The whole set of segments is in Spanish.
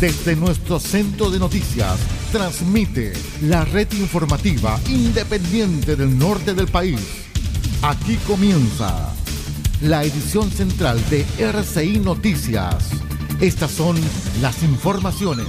Desde nuestro centro de noticias, transmite la red informativa independiente del norte del país. Aquí comienza la edición central de RCI Noticias. Estas son las informaciones.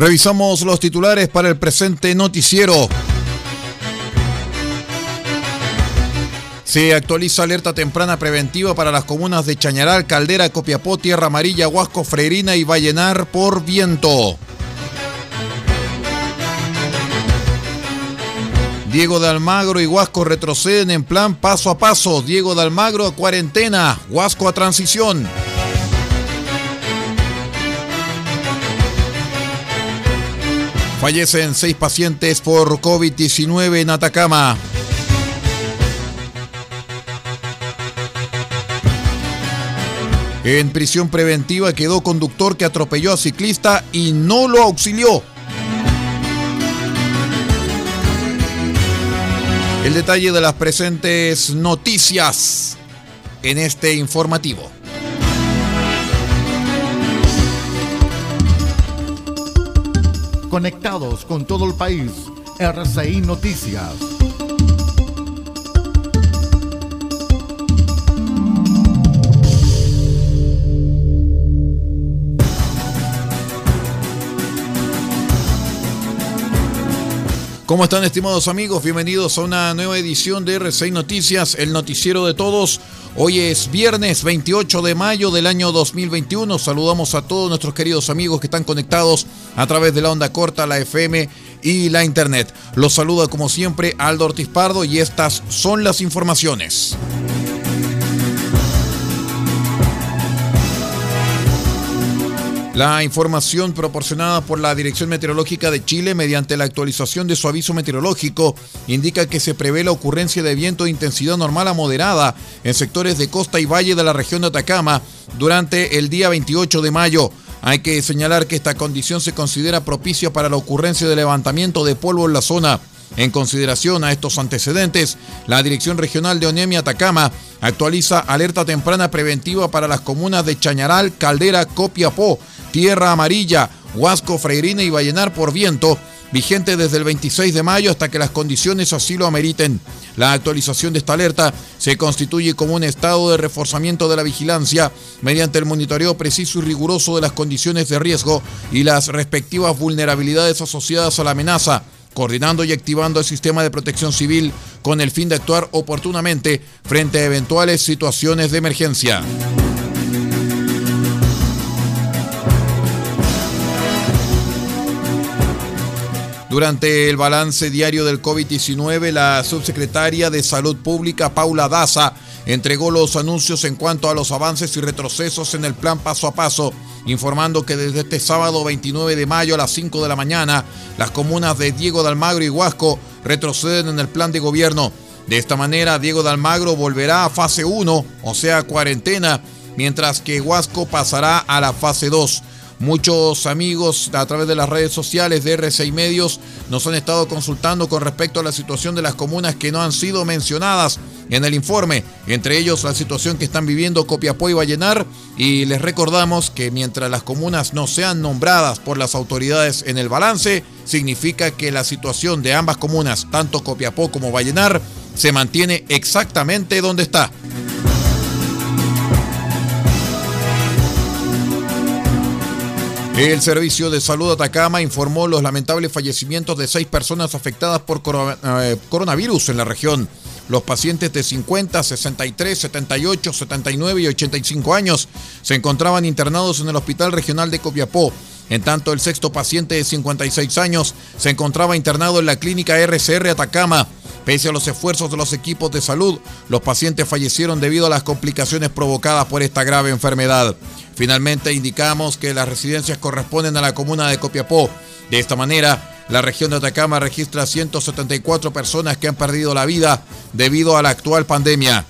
Revisamos los titulares para el presente noticiero. Se actualiza alerta temprana preventiva para las comunas de Chañaral, Caldera, Copiapó, Tierra Amarilla, Huasco, Freirina y Vallenar por viento. Diego de Almagro y Huasco retroceden en plan paso a paso. Diego de Almagro a cuarentena, Huasco a transición. Fallecen seis pacientes por COVID-19 en Atacama. En prisión preventiva quedó conductor que atropelló a ciclista y no lo auxilió. El detalle de las presentes noticias en este informativo. Conectados con todo el país. RCI Noticias. ¿Cómo están estimados amigos? Bienvenidos a una nueva edición de R6 Noticias, el noticiero de todos. Hoy es viernes 28 de mayo del año 2021. Saludamos a todos nuestros queridos amigos que están conectados a través de la onda corta, la FM y la internet. Los saluda como siempre Aldo Ortiz Pardo y estas son las informaciones. La información proporcionada por la Dirección Meteorológica de Chile mediante la actualización de su aviso meteorológico indica que se prevé la ocurrencia de viento de intensidad normal a moderada en sectores de costa y valle de la región de Atacama durante el día 28 de mayo. Hay que señalar que esta condición se considera propicia para la ocurrencia de levantamiento de polvo en la zona. En consideración a estos antecedentes, la Dirección Regional de Onemia Atacama actualiza alerta temprana preventiva para las comunas de Chañaral, Caldera, Copiapó, Tierra Amarilla, Huasco, Freirina y Vallenar por viento, vigente desde el 26 de mayo hasta que las condiciones así lo ameriten. La actualización de esta alerta se constituye como un estado de reforzamiento de la vigilancia mediante el monitoreo preciso y riguroso de las condiciones de riesgo y las respectivas vulnerabilidades asociadas a la amenaza coordinando y activando el sistema de protección civil con el fin de actuar oportunamente frente a eventuales situaciones de emergencia. Durante el balance diario del COVID-19, la subsecretaria de Salud Pública, Paula Daza, entregó los anuncios en cuanto a los avances y retrocesos en el plan paso a paso, informando que desde este sábado 29 de mayo a las 5 de la mañana, las comunas de Diego de Almagro y Huasco retroceden en el plan de gobierno. De esta manera, Diego de Almagro volverá a fase 1, o sea, cuarentena, mientras que Huasco pasará a la fase 2. Muchos amigos a través de las redes sociales de R6 Medios nos han estado consultando con respecto a la situación de las comunas que no han sido mencionadas en el informe, entre ellos la situación que están viviendo Copiapó y Vallenar, y les recordamos que mientras las comunas no sean nombradas por las autoridades en el balance, significa que la situación de ambas comunas, tanto Copiapó como Vallenar, se mantiene exactamente donde está. El Servicio de Salud Atacama informó los lamentables fallecimientos de seis personas afectadas por eh, coronavirus en la región. Los pacientes de 50, 63, 78, 79 y 85 años se encontraban internados en el Hospital Regional de Copiapó. En tanto, el sexto paciente de 56 años se encontraba internado en la clínica RCR Atacama. Pese a los esfuerzos de los equipos de salud, los pacientes fallecieron debido a las complicaciones provocadas por esta grave enfermedad. Finalmente, indicamos que las residencias corresponden a la comuna de Copiapó. De esta manera, la región de Atacama registra 174 personas que han perdido la vida debido a la actual pandemia.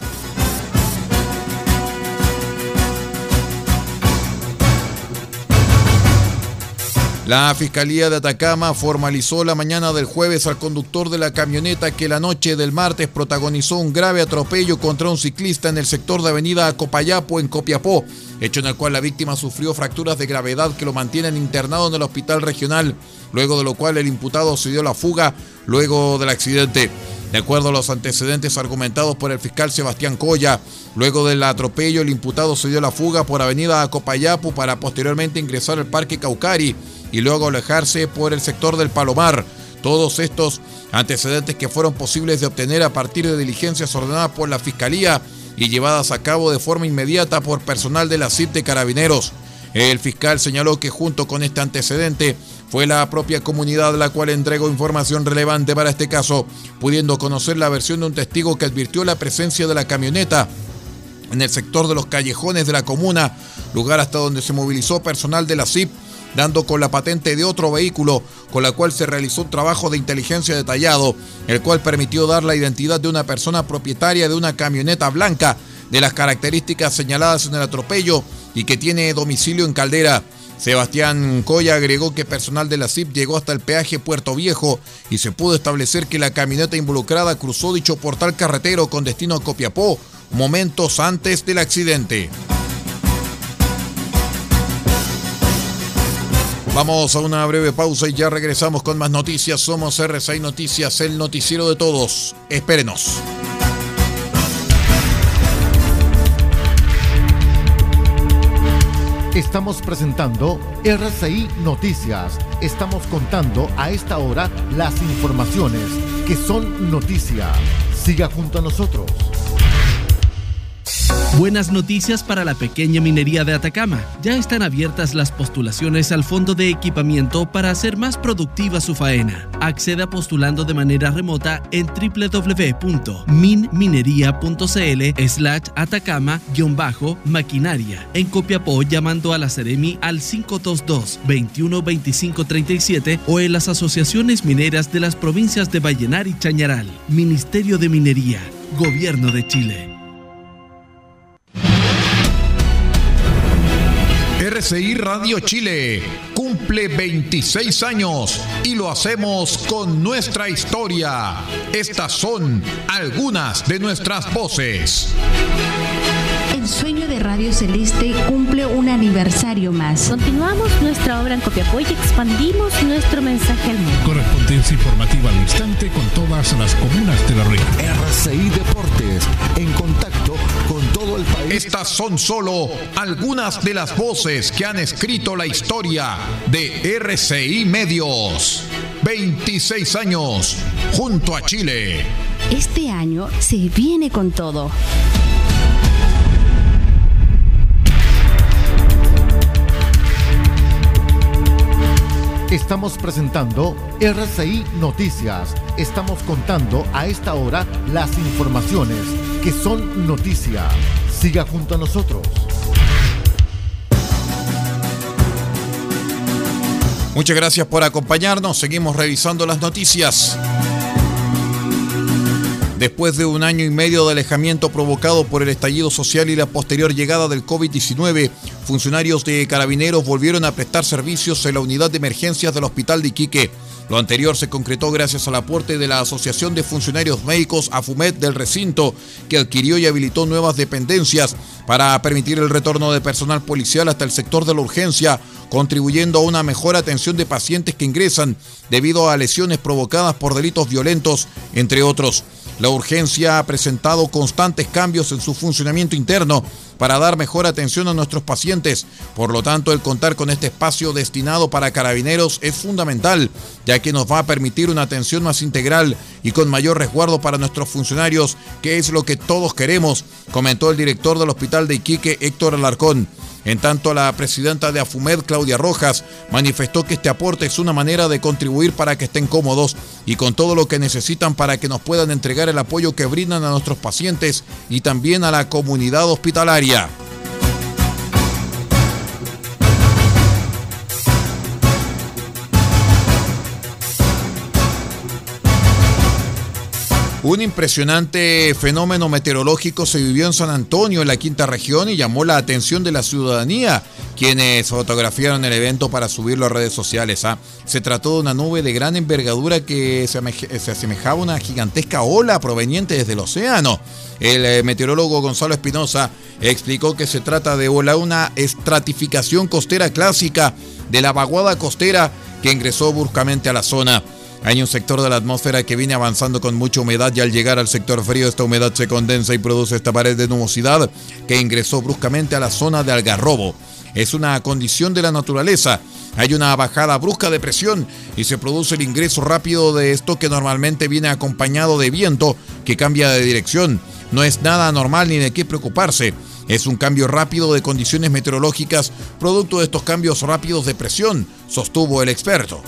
La Fiscalía de Atacama formalizó la mañana del jueves al conductor de la camioneta que la noche del martes protagonizó un grave atropello contra un ciclista en el sector de Avenida Copayapo en Copiapó, hecho en el cual la víctima sufrió fracturas de gravedad que lo mantienen internado en el hospital regional, luego de lo cual el imputado se dio la fuga luego del accidente. De acuerdo a los antecedentes argumentados por el fiscal Sebastián Coya, luego del atropello el imputado se dio la fuga por Avenida Copayapo para posteriormente ingresar al Parque Caucari y luego alejarse por el sector del Palomar. Todos estos antecedentes que fueron posibles de obtener a partir de diligencias ordenadas por la Fiscalía y llevadas a cabo de forma inmediata por personal de la CIP de Carabineros. El fiscal señaló que junto con este antecedente fue la propia comunidad la cual entregó información relevante para este caso, pudiendo conocer la versión de un testigo que advirtió la presencia de la camioneta en el sector de los callejones de la comuna, lugar hasta donde se movilizó personal de la CIP dando con la patente de otro vehículo con la cual se realizó un trabajo de inteligencia detallado, el cual permitió dar la identidad de una persona propietaria de una camioneta blanca de las características señaladas en el atropello y que tiene domicilio en Caldera. Sebastián Coya agregó que personal de la CIP llegó hasta el peaje Puerto Viejo y se pudo establecer que la camioneta involucrada cruzó dicho portal carretero con destino a Copiapó momentos antes del accidente. Vamos a una breve pausa y ya regresamos con más noticias. Somos R6 Noticias, el noticiero de todos. Espérenos. Estamos presentando RCI Noticias. Estamos contando a esta hora las informaciones que son noticia. Siga junto a nosotros. Buenas noticias para la pequeña minería de Atacama. Ya están abiertas las postulaciones al Fondo de Equipamiento para hacer más productiva su faena. Acceda postulando de manera remota en www.minminería.cl slash Atacama-maquinaria. En Copiapó llamando a la Ceremi al 522 212537 o en las asociaciones mineras de las provincias de Vallenar y Chañaral. Ministerio de Minería. Gobierno de Chile. RCI Radio Chile cumple 26 años y lo hacemos con nuestra historia. Estas son algunas de nuestras voces. El sueño de Radio Celeste cumple un aniversario más. Continuamos nuestra obra en Copiapó y expandimos nuestro mensaje al mundo. Correspondencia informativa al instante con todas las comunas de la región. RCI Deportes, en contacto con todo el país. Estas son solo algunas de las voces que han escrito la historia de RCI Medios. 26 años junto a Chile. Este año se viene con todo. Estamos presentando RCI Noticias. Estamos contando a esta hora las informaciones que son noticia. Siga junto a nosotros. Muchas gracias por acompañarnos. Seguimos revisando las noticias. Después de un año y medio de alejamiento provocado por el estallido social y la posterior llegada del COVID-19, funcionarios de carabineros volvieron a prestar servicios en la unidad de emergencias del Hospital de Iquique. Lo anterior se concretó gracias al aporte de la Asociación de Funcionarios Médicos AFUMET del recinto, que adquirió y habilitó nuevas dependencias para permitir el retorno de personal policial hasta el sector de la urgencia, contribuyendo a una mejor atención de pacientes que ingresan debido a lesiones provocadas por delitos violentos, entre otros. La urgencia ha presentado constantes cambios en su funcionamiento interno para dar mejor atención a nuestros pacientes. Por lo tanto, el contar con este espacio destinado para carabineros es fundamental, ya que nos va a permitir una atención más integral y con mayor resguardo para nuestros funcionarios, que es lo que todos queremos, comentó el director del Hospital de Iquique, Héctor Alarcón. En tanto, la presidenta de AFUMED, Claudia Rojas, manifestó que este aporte es una manera de contribuir para que estén cómodos y con todo lo que necesitan para que nos puedan entregar el apoyo que brindan a nuestros pacientes y también a la comunidad hospitalaria. я. Un impresionante fenómeno meteorológico se vivió en San Antonio, en la quinta región, y llamó la atención de la ciudadanía, quienes fotografiaron el evento para subirlo a redes sociales. ¿ah? Se trató de una nube de gran envergadura que se asemejaba a una gigantesca ola proveniente desde el océano. El eh, meteorólogo Gonzalo Espinosa explicó que se trata de una estratificación costera clásica de la vaguada costera que ingresó bruscamente a la zona. Hay un sector de la atmósfera que viene avanzando con mucha humedad y al llegar al sector frío esta humedad se condensa y produce esta pared de nubosidad que ingresó bruscamente a la zona de Algarrobo. Es una condición de la naturaleza. Hay una bajada brusca de presión y se produce el ingreso rápido de esto que normalmente viene acompañado de viento que cambia de dirección. No es nada normal ni de qué preocuparse. Es un cambio rápido de condiciones meteorológicas producto de estos cambios rápidos de presión, sostuvo el experto.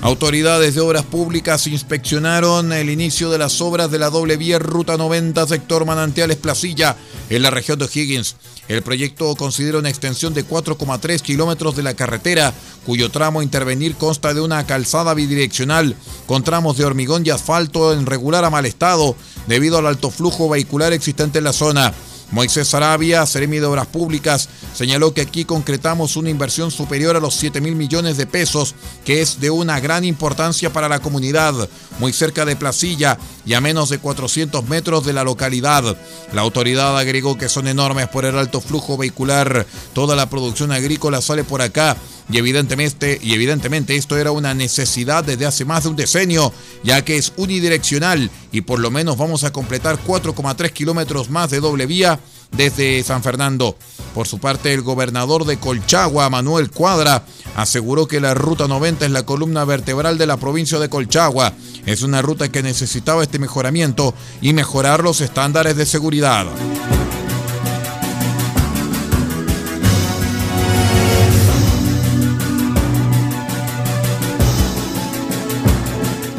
Autoridades de Obras Públicas inspeccionaron el inicio de las obras de la doble vía Ruta 90 sector Manantiales Placilla en la región de Higgins. El proyecto considera una extensión de 4,3 kilómetros de la carretera, cuyo tramo a intervenir consta de una calzada bidireccional con tramos de hormigón y asfalto en regular a mal estado debido al alto flujo vehicular existente en la zona. Moisés Arabia, Seremi de Obras Públicas, señaló que aquí concretamos una inversión superior a los 7 mil millones de pesos, que es de una gran importancia para la comunidad, muy cerca de Placilla y a menos de 400 metros de la localidad. La autoridad agregó que son enormes por el alto flujo vehicular. Toda la producción agrícola sale por acá y evidentemente, y evidentemente esto era una necesidad desde hace más de un decenio, ya que es unidireccional y por lo menos vamos a completar 4,3 kilómetros más de doble vía desde San Fernando. Por su parte, el gobernador de Colchagua, Manuel Cuadra, aseguró que la Ruta 90 es la columna vertebral de la provincia de Colchagua. Es una ruta que necesitaba este mejoramiento y mejorar los estándares de seguridad.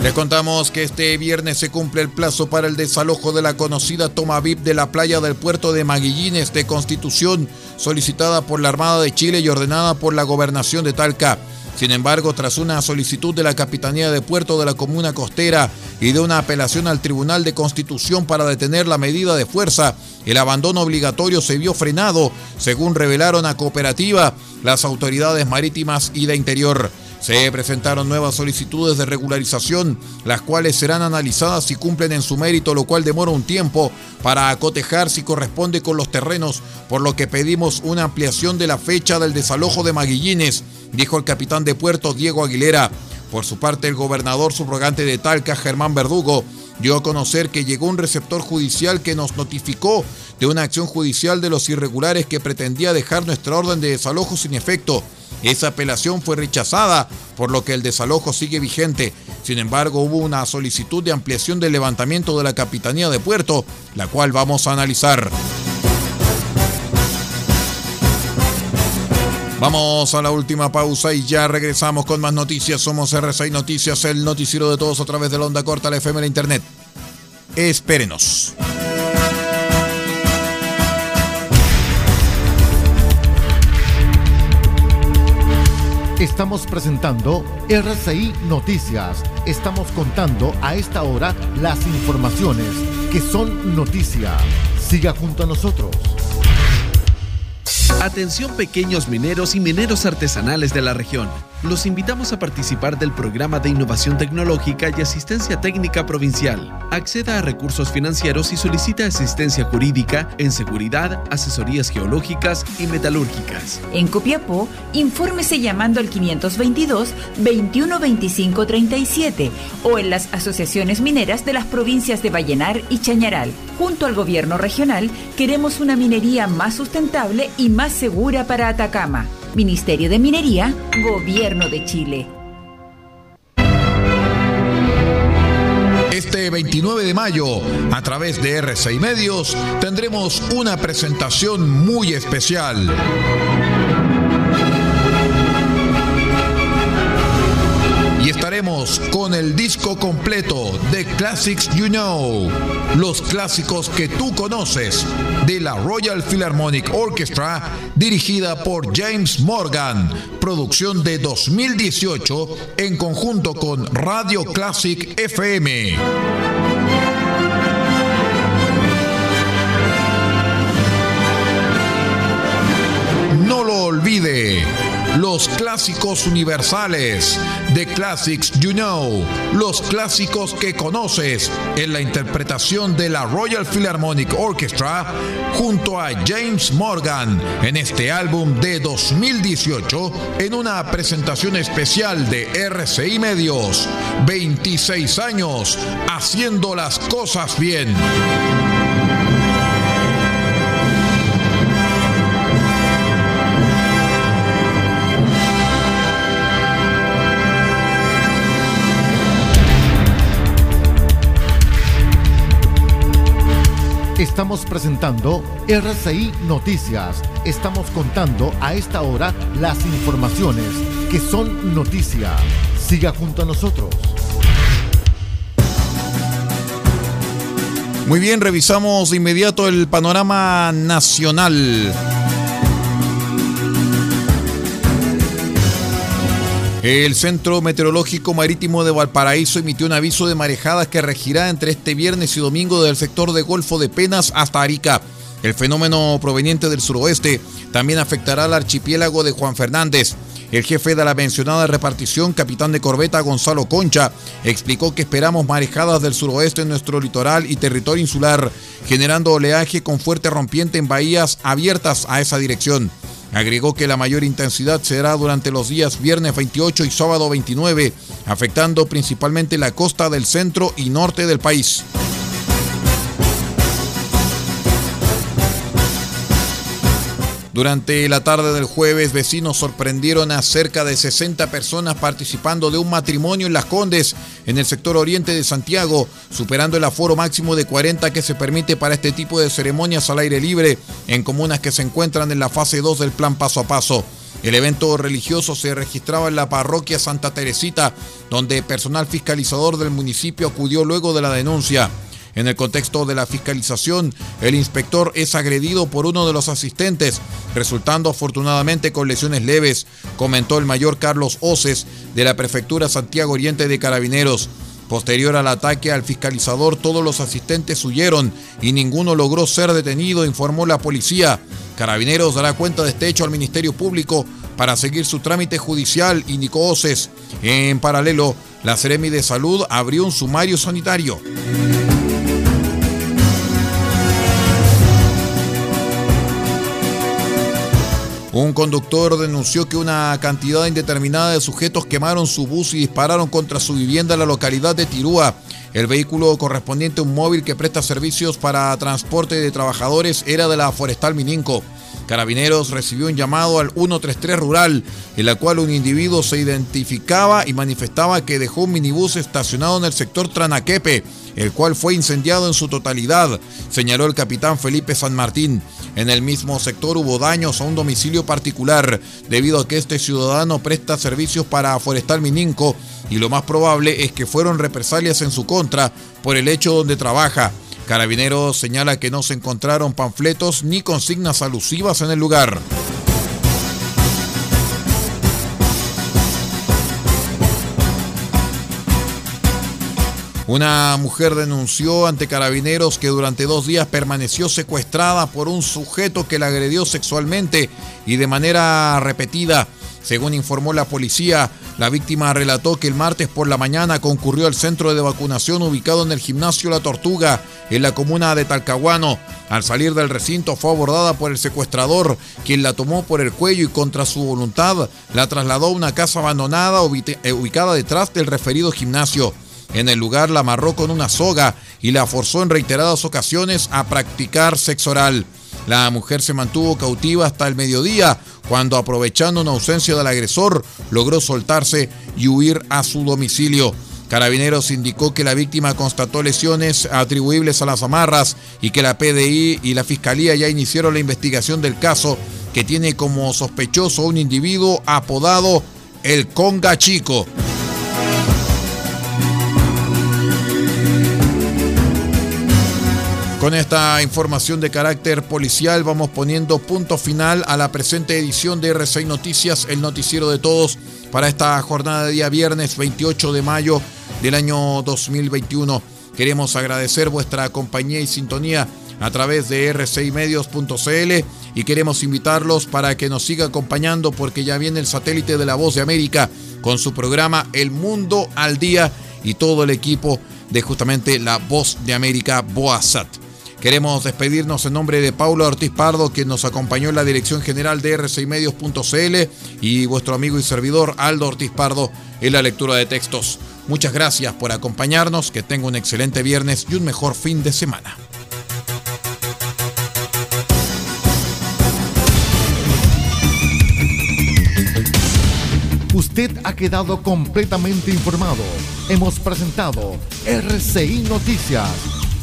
Les contamos que este viernes se cumple el plazo para el desalojo de la conocida toma VIP de la playa del puerto de Maguillines de Constitución, solicitada por la Armada de Chile y ordenada por la Gobernación de Talca. Sin embargo, tras una solicitud de la Capitanía de Puerto de la Comuna Costera y de una apelación al Tribunal de Constitución para detener la medida de fuerza, el abandono obligatorio se vio frenado, según revelaron a Cooperativa las autoridades marítimas y de Interior. Se presentaron nuevas solicitudes de regularización, las cuales serán analizadas si cumplen en su mérito, lo cual demora un tiempo para acotejar si corresponde con los terrenos, por lo que pedimos una ampliación de la fecha del desalojo de Maguillines, dijo el capitán de puerto Diego Aguilera. Por su parte, el gobernador subrogante de Talca, Germán Verdugo, dio a conocer que llegó un receptor judicial que nos notificó de una acción judicial de los irregulares que pretendía dejar nuestra orden de desalojo sin efecto. Esa apelación fue rechazada, por lo que el desalojo sigue vigente. Sin embargo, hubo una solicitud de ampliación del levantamiento de la Capitanía de Puerto, la cual vamos a analizar. Vamos a la última pausa y ya regresamos con más noticias. Somos RCI Noticias, el noticiero de todos a través de la onda corta, la FM, Internet. Espérenos. Estamos presentando RCI Noticias. Estamos contando a esta hora las informaciones que son noticia. Siga junto a nosotros. Atención pequeños mineros y mineros artesanales de la región. Los invitamos a participar del programa de innovación tecnológica y asistencia técnica provincial. Acceda a recursos financieros y solicita asistencia jurídica en seguridad, asesorías geológicas y metalúrgicas. En Copiapó, infórmese llamando al 522 2125 37 o en las asociaciones mineras de las provincias de Vallenar y Chañaral. Junto al gobierno regional, queremos una minería más sustentable y más segura para Atacama. Ministerio de Minería, Gobierno de Chile. Este este 29 de mayo, a través de R6 Medios, tendremos una presentación muy especial. Con el disco completo de Classics You Know, los clásicos que tú conoces, de la Royal Philharmonic Orchestra, dirigida por James Morgan, producción de 2018 en conjunto con Radio Classic FM. No lo olvide los clásicos universales, The Classics You Know, los clásicos que conoces en la interpretación de la Royal Philharmonic Orchestra junto a James Morgan en este álbum de 2018 en una presentación especial de RCI Medios. 26 años haciendo las cosas bien. Estamos presentando RCI Noticias. Estamos contando a esta hora las informaciones que son noticia. Siga junto a nosotros. Muy bien, revisamos de inmediato el panorama nacional. El Centro Meteorológico Marítimo de Valparaíso emitió un aviso de marejadas que regirá entre este viernes y domingo del sector de Golfo de Penas hasta Arica. El fenómeno proveniente del suroeste también afectará al archipiélago de Juan Fernández. El jefe de la mencionada repartición, capitán de corbeta Gonzalo Concha, explicó que esperamos marejadas del suroeste en nuestro litoral y territorio insular, generando oleaje con fuerte rompiente en bahías abiertas a esa dirección. Agregó que la mayor intensidad será durante los días viernes 28 y sábado 29, afectando principalmente la costa del centro y norte del país. Durante la tarde del jueves, vecinos sorprendieron a cerca de 60 personas participando de un matrimonio en Las Condes, en el sector oriente de Santiago, superando el aforo máximo de 40 que se permite para este tipo de ceremonias al aire libre en comunas que se encuentran en la fase 2 del plan paso a paso. El evento religioso se registraba en la parroquia Santa Teresita, donde personal fiscalizador del municipio acudió luego de la denuncia. En el contexto de la fiscalización, el inspector es agredido por uno de los asistentes, resultando afortunadamente con lesiones leves, comentó el mayor Carlos Oces de la Prefectura Santiago Oriente de Carabineros. Posterior al ataque al fiscalizador, todos los asistentes huyeron y ninguno logró ser detenido, informó la policía. Carabineros dará cuenta de este hecho al Ministerio Público para seguir su trámite judicial, indicó Oces. En paralelo, la Seremi de Salud abrió un sumario sanitario. Un conductor denunció que una cantidad indeterminada de sujetos quemaron su bus y dispararon contra su vivienda en la localidad de Tirúa. El vehículo correspondiente a un móvil que presta servicios para transporte de trabajadores era de la Forestal Mininco. Carabineros recibió un llamado al 133 Rural, en la cual un individuo se identificaba y manifestaba que dejó un minibús estacionado en el sector Tranaquepe, el cual fue incendiado en su totalidad, señaló el capitán Felipe San Martín. En el mismo sector hubo daños a un domicilio particular, debido a que este ciudadano presta servicios para Forestal Mininco y lo más probable es que fueron represalias en su contra por el hecho donde trabaja. Carabineros señala que no se encontraron panfletos ni consignas alusivas en el lugar. Una mujer denunció ante carabineros que durante dos días permaneció secuestrada por un sujeto que la agredió sexualmente y de manera repetida. Según informó la policía, la víctima relató que el martes por la mañana concurrió al centro de vacunación ubicado en el gimnasio La Tortuga, en la comuna de Talcahuano. Al salir del recinto fue abordada por el secuestrador, quien la tomó por el cuello y contra su voluntad la trasladó a una casa abandonada eh, ubicada detrás del referido gimnasio. En el lugar la amarró con una soga y la forzó en reiteradas ocasiones a practicar sexo oral. La mujer se mantuvo cautiva hasta el mediodía, cuando aprovechando una ausencia del agresor, logró soltarse y huir a su domicilio. Carabineros indicó que la víctima constató lesiones atribuibles a las amarras y que la PDI y la Fiscalía ya iniciaron la investigación del caso que tiene como sospechoso un individuo apodado el Conga Chico. Con esta información de carácter policial vamos poniendo punto final a la presente edición de R6 Noticias, el noticiero de todos para esta jornada de día viernes 28 de mayo del año 2021. Queremos agradecer vuestra compañía y sintonía a través de r6medios.cl y queremos invitarlos para que nos siga acompañando porque ya viene el satélite de la Voz de América con su programa El Mundo al Día y todo el equipo de justamente la Voz de América Boasat. Queremos despedirnos en nombre de Paulo Ortiz Pardo, quien nos acompañó en la dirección general de r6medios.cl y vuestro amigo y servidor Aldo Ortiz Pardo en la lectura de textos. Muchas gracias por acompañarnos, que tenga un excelente viernes y un mejor fin de semana. Usted ha quedado completamente informado. Hemos presentado RCI Noticias